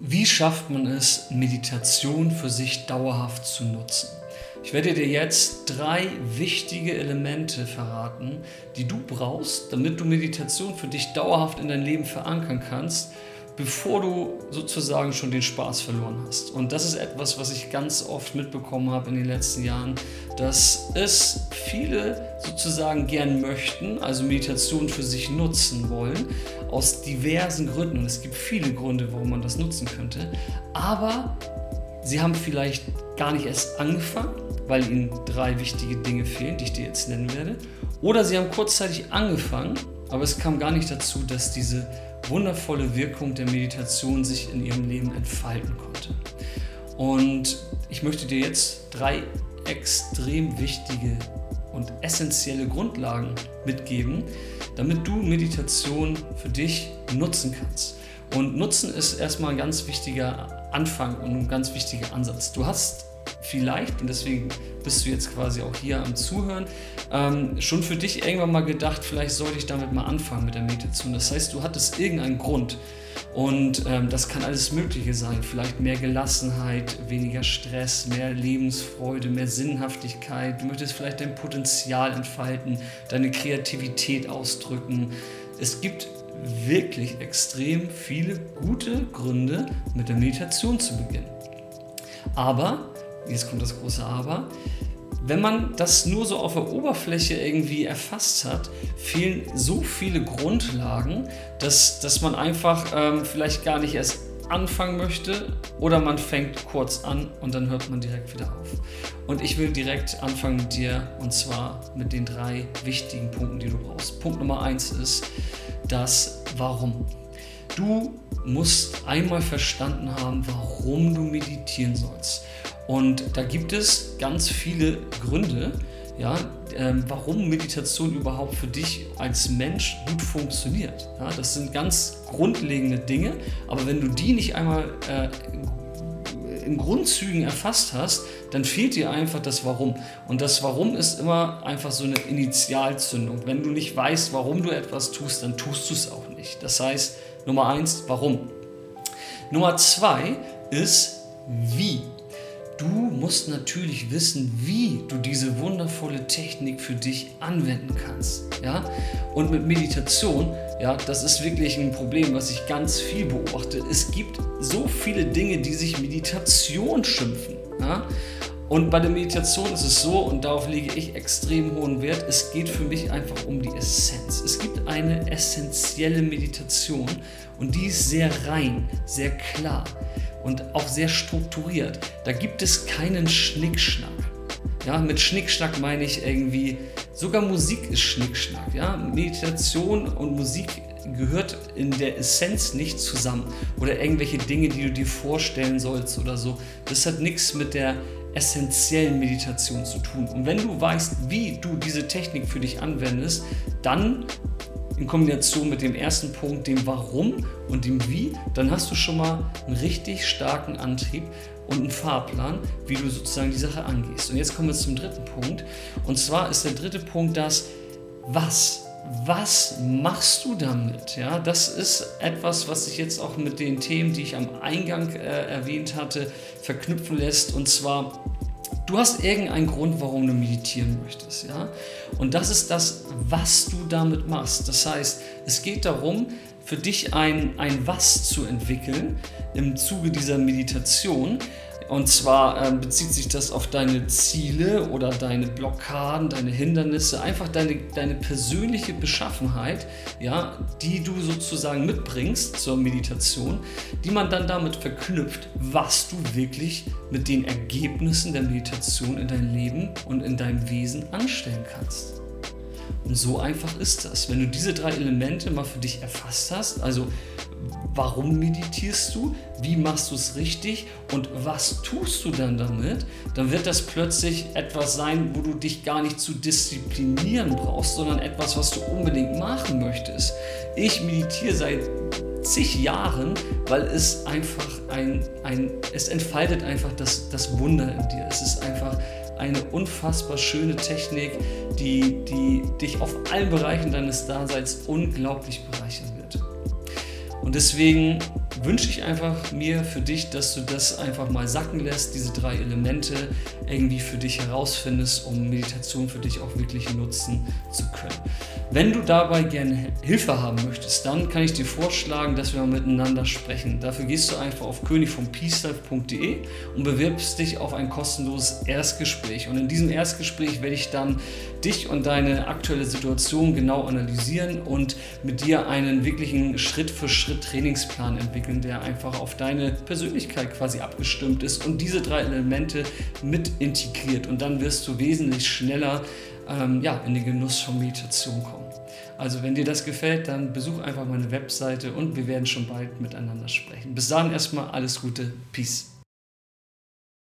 Wie schafft man es, Meditation für sich dauerhaft zu nutzen? Ich werde dir jetzt drei wichtige Elemente verraten, die du brauchst, damit du Meditation für dich dauerhaft in dein Leben verankern kannst bevor du sozusagen schon den Spaß verloren hast. Und das ist etwas, was ich ganz oft mitbekommen habe in den letzten Jahren, dass es viele sozusagen gern möchten, also Meditation für sich nutzen wollen, aus diversen Gründen. Und es gibt viele Gründe, warum man das nutzen könnte. Aber sie haben vielleicht gar nicht erst angefangen, weil ihnen drei wichtige Dinge fehlen, die ich dir jetzt nennen werde. Oder sie haben kurzzeitig angefangen, aber es kam gar nicht dazu, dass diese wundervolle Wirkung der Meditation sich in ihrem Leben entfalten konnte. Und ich möchte dir jetzt drei extrem wichtige und essentielle Grundlagen mitgeben, damit du Meditation für dich nutzen kannst. Und Nutzen ist erstmal ein ganz wichtiger Anfang und ein ganz wichtiger Ansatz. Du hast vielleicht, und deswegen bist du jetzt quasi auch hier am Zuhören, ähm, schon für dich irgendwann mal gedacht, vielleicht sollte ich damit mal anfangen mit der Meditation. Das heißt, du hattest irgendeinen Grund und ähm, das kann alles Mögliche sein. Vielleicht mehr Gelassenheit, weniger Stress, mehr Lebensfreude, mehr Sinnhaftigkeit. Du möchtest vielleicht dein Potenzial entfalten, deine Kreativität ausdrücken. Es gibt wirklich extrem viele gute Gründe, mit der Meditation zu beginnen. Aber jetzt kommt das große Aber, wenn man das nur so auf der Oberfläche irgendwie erfasst hat, fehlen so viele Grundlagen, dass, dass man einfach ähm, vielleicht gar nicht erst anfangen möchte oder man fängt kurz an und dann hört man direkt wieder auf. Und ich will direkt anfangen mit dir und zwar mit den drei wichtigen Punkten, die du brauchst. Punkt Nummer eins ist das Warum. Du musst einmal verstanden haben, warum du meditieren sollst. Und da gibt es ganz viele Gründe, ja, ähm, warum Meditation überhaupt für dich als Mensch gut funktioniert. Ja, das sind ganz grundlegende Dinge, aber wenn du die nicht einmal äh, in Grundzügen erfasst hast, dann fehlt dir einfach das Warum. Und das Warum ist immer einfach so eine Initialzündung. Wenn du nicht weißt, warum du etwas tust, dann tust du es auch nicht. Das heißt, Nummer eins, warum? Nummer zwei ist, wie. Musst natürlich wissen, wie du diese wundervolle Technik für dich anwenden kannst. Ja? Und mit Meditation, ja, das ist wirklich ein Problem, was ich ganz viel beobachte. Es gibt so viele Dinge, die sich Meditation schimpfen. Ja? Und bei der Meditation ist es so, und darauf lege ich extrem hohen Wert, es geht für mich einfach um die Essenz. Es gibt eine essentielle Meditation und die ist sehr rein, sehr klar und auch sehr strukturiert. Da gibt es keinen Schnickschnack. Ja, mit Schnickschnack meine ich irgendwie, sogar Musik ist Schnickschnack. Ja? Meditation und Musik gehört in der Essenz nicht zusammen. Oder irgendwelche Dinge, die du dir vorstellen sollst oder so. Das hat nichts mit der essentiellen Meditation zu tun. Und wenn du weißt, wie du diese Technik für dich anwendest, dann in Kombination mit dem ersten Punkt, dem Warum und dem Wie, dann hast du schon mal einen richtig starken Antrieb und einen Fahrplan, wie du sozusagen die Sache angehst. Und jetzt kommen wir zum dritten Punkt. Und zwar ist der dritte Punkt das Was. Was machst du damit? Ja, das ist etwas, was sich jetzt auch mit den Themen, die ich am Eingang äh, erwähnt hatte, verknüpfen lässt. Und zwar Du hast irgendeinen Grund, warum du meditieren möchtest, ja? Und das ist das, was du damit machst. Das heißt, es geht darum, für dich ein, ein Was zu entwickeln im Zuge dieser Meditation, und zwar äh, bezieht sich das auf deine Ziele oder deine Blockaden, deine Hindernisse, einfach deine, deine persönliche Beschaffenheit, ja, die du sozusagen mitbringst zur Meditation, die man dann damit verknüpft, was du wirklich mit den Ergebnissen der Meditation in dein Leben und in deinem Wesen anstellen kannst. Und so einfach ist das. Wenn du diese drei Elemente mal für dich erfasst hast, also warum meditierst du, wie machst du es richtig und was tust du dann damit, dann wird das plötzlich etwas sein, wo du dich gar nicht zu disziplinieren brauchst, sondern etwas, was du unbedingt machen möchtest. Ich meditiere seit zig Jahren, weil es einfach ein, ein es entfaltet einfach das, das Wunder in dir. Es ist einfach eine unfassbar schöne Technik, die, die dich auf allen Bereichen deines Daseins unglaublich bereichern wird. Und deswegen wünsche ich einfach mir für dich, dass du das einfach mal sacken lässt, diese drei Elemente irgendwie für dich herausfindest, um Meditation für dich auch wirklich nutzen zu können. Wenn du dabei gerne Hilfe haben möchtest, dann kann ich dir vorschlagen, dass wir mal miteinander sprechen. Dafür gehst du einfach auf königvompeacelife.de und bewirbst dich auf ein kostenloses Erstgespräch. Und in diesem Erstgespräch werde ich dann dich und deine aktuelle Situation genau analysieren und mit dir einen wirklichen Schritt-für-Schritt-Trainingsplan entwickeln, der einfach auf deine Persönlichkeit quasi abgestimmt ist und diese drei Elemente mit integriert. Und dann wirst du wesentlich schneller ähm, ja, in den Genuss von Meditation kommen. Also wenn dir das gefällt, dann besuch einfach meine Webseite und wir werden schon bald miteinander sprechen. Bis dahin erstmal alles Gute, Peace.